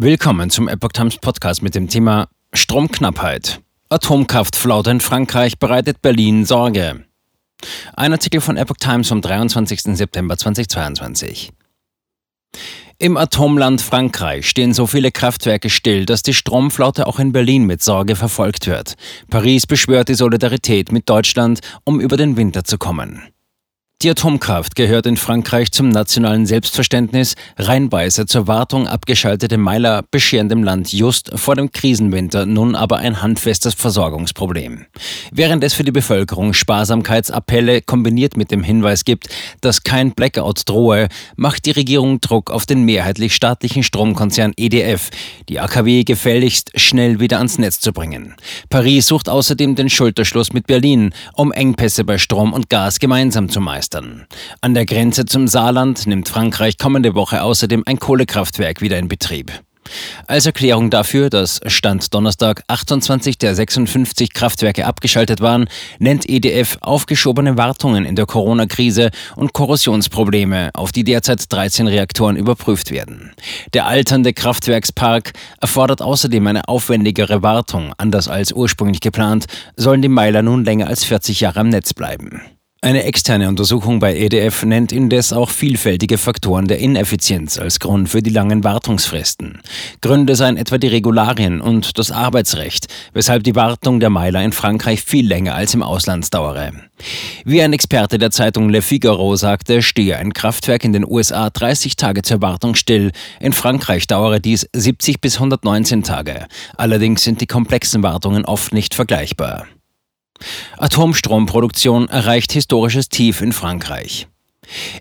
Willkommen zum Epoch Times Podcast mit dem Thema Stromknappheit. Atomkraftflaute in Frankreich bereitet Berlin Sorge. Ein Artikel von Epoch Times vom 23. September 2022. Im Atomland Frankreich stehen so viele Kraftwerke still, dass die Stromflaute auch in Berlin mit Sorge verfolgt wird. Paris beschwört die Solidarität mit Deutschland, um über den Winter zu kommen. Die Atomkraft gehört in Frankreich zum nationalen Selbstverständnis. Reinweise zur Wartung abgeschaltete Meiler bescheren dem Land just vor dem Krisenwinter nun aber ein handfestes Versorgungsproblem. Während es für die Bevölkerung Sparsamkeitsappelle kombiniert mit dem Hinweis gibt, dass kein Blackout drohe, macht die Regierung Druck auf den mehrheitlich staatlichen Stromkonzern EDF, die AKW gefälligst schnell wieder ans Netz zu bringen. Paris sucht außerdem den Schulterschluss mit Berlin, um Engpässe bei Strom und Gas gemeinsam zu meistern meistern. An der Grenze zum Saarland nimmt Frankreich kommende Woche außerdem ein Kohlekraftwerk wieder in Betrieb. Als Erklärung dafür, dass Stand Donnerstag 28 der 56 Kraftwerke abgeschaltet waren, nennt EDF aufgeschobene Wartungen in der Corona-Krise und Korrosionsprobleme, auf die derzeit 13 Reaktoren überprüft werden. Der alternde Kraftwerkspark erfordert außerdem eine aufwendigere Wartung. Anders als ursprünglich geplant, sollen die Meiler nun länger als 40 Jahre am Netz bleiben. Eine externe Untersuchung bei EDF nennt indes auch vielfältige Faktoren der Ineffizienz als Grund für die langen Wartungsfristen. Gründe seien etwa die Regularien und das Arbeitsrecht, weshalb die Wartung der Meiler in Frankreich viel länger als im Ausland dauere. Wie ein Experte der Zeitung Le Figaro sagte, stehe ein Kraftwerk in den USA 30 Tage zur Wartung still. In Frankreich dauere dies 70 bis 119 Tage. Allerdings sind die komplexen Wartungen oft nicht vergleichbar. Atomstromproduktion erreicht historisches Tief in Frankreich.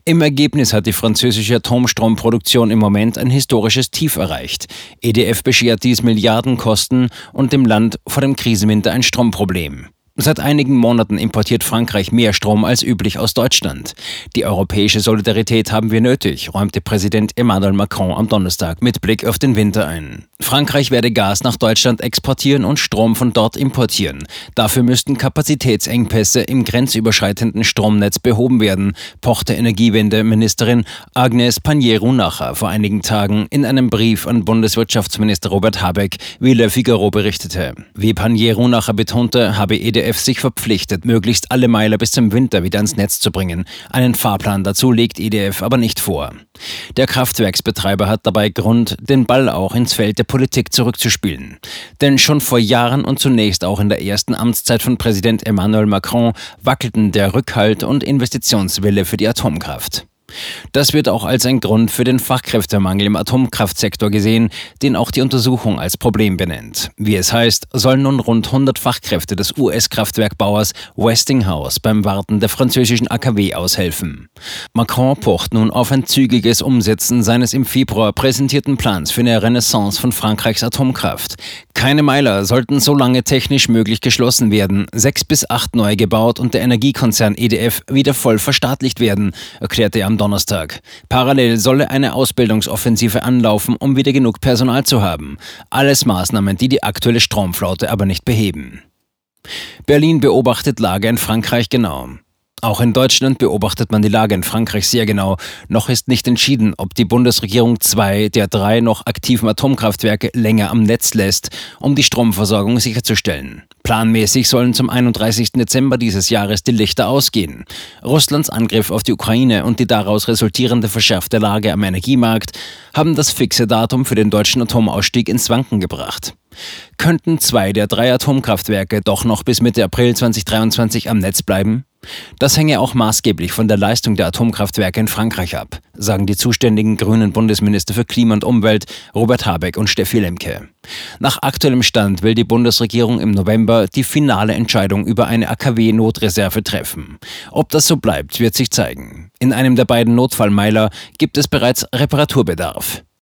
Im Ergebnis hat die französische Atomstromproduktion im Moment ein historisches Tief erreicht. EDF beschert dies Milliardenkosten und dem Land vor dem Krisenwinter ein Stromproblem. Seit einigen Monaten importiert Frankreich mehr Strom als üblich aus Deutschland. Die europäische Solidarität haben wir nötig, räumte Präsident Emmanuel Macron am Donnerstag mit Blick auf den Winter ein. Frankreich werde Gas nach Deutschland exportieren und Strom von dort importieren. Dafür müssten Kapazitätsengpässe im grenzüberschreitenden Stromnetz behoben werden, pochte Energiewende-Ministerin Agnes Pannier-Runacher vor einigen Tagen in einem Brief an Bundeswirtschaftsminister Robert Habeck, wie Le Figaro berichtete. Wie Pannier-Runacher betonte, habe EDF sich verpflichtet, möglichst alle Meiler bis zum Winter wieder ans Netz zu bringen. Einen Fahrplan dazu legt EDF aber nicht vor. Der Kraftwerksbetreiber hat dabei Grund, den Ball auch ins Feld der Politik zurückzuspielen. Denn schon vor Jahren und zunächst auch in der ersten Amtszeit von Präsident Emmanuel Macron wackelten der Rückhalt und Investitionswille für die Atomkraft. Das wird auch als ein Grund für den Fachkräftemangel im Atomkraftsektor gesehen, den auch die Untersuchung als Problem benennt. Wie es heißt, sollen nun rund 100 Fachkräfte des US-Kraftwerkbauers Westinghouse beim Warten der französischen AKW aushelfen. Macron pocht nun auf ein zügiges Umsetzen seines im Februar präsentierten Plans für eine Renaissance von Frankreichs Atomkraft. Keine Meiler sollten so lange technisch möglich geschlossen werden, sechs bis acht neu gebaut und der Energiekonzern EDF wieder voll verstaatlicht werden, erklärte er Donnerstag. Parallel solle eine Ausbildungsoffensive anlaufen, um wieder genug Personal zu haben. Alles Maßnahmen, die die aktuelle Stromflaute aber nicht beheben. Berlin beobachtet Lage in Frankreich genau. Auch in Deutschland beobachtet man die Lage in Frankreich sehr genau. Noch ist nicht entschieden, ob die Bundesregierung zwei der drei noch aktiven Atomkraftwerke länger am Netz lässt, um die Stromversorgung sicherzustellen. Planmäßig sollen zum 31. Dezember dieses Jahres die Lichter ausgehen. Russlands Angriff auf die Ukraine und die daraus resultierende verschärfte Lage am Energiemarkt haben das fixe Datum für den deutschen Atomausstieg ins Wanken gebracht. Könnten zwei der drei Atomkraftwerke doch noch bis Mitte April 2023 am Netz bleiben? Das hänge auch maßgeblich von der Leistung der Atomkraftwerke in Frankreich ab, sagen die zuständigen grünen Bundesminister für Klima und Umwelt Robert Habeck und Steffi Lemke. Nach aktuellem Stand will die Bundesregierung im November die finale Entscheidung über eine AKW-Notreserve treffen. Ob das so bleibt, wird sich zeigen. In einem der beiden Notfallmeiler gibt es bereits Reparaturbedarf.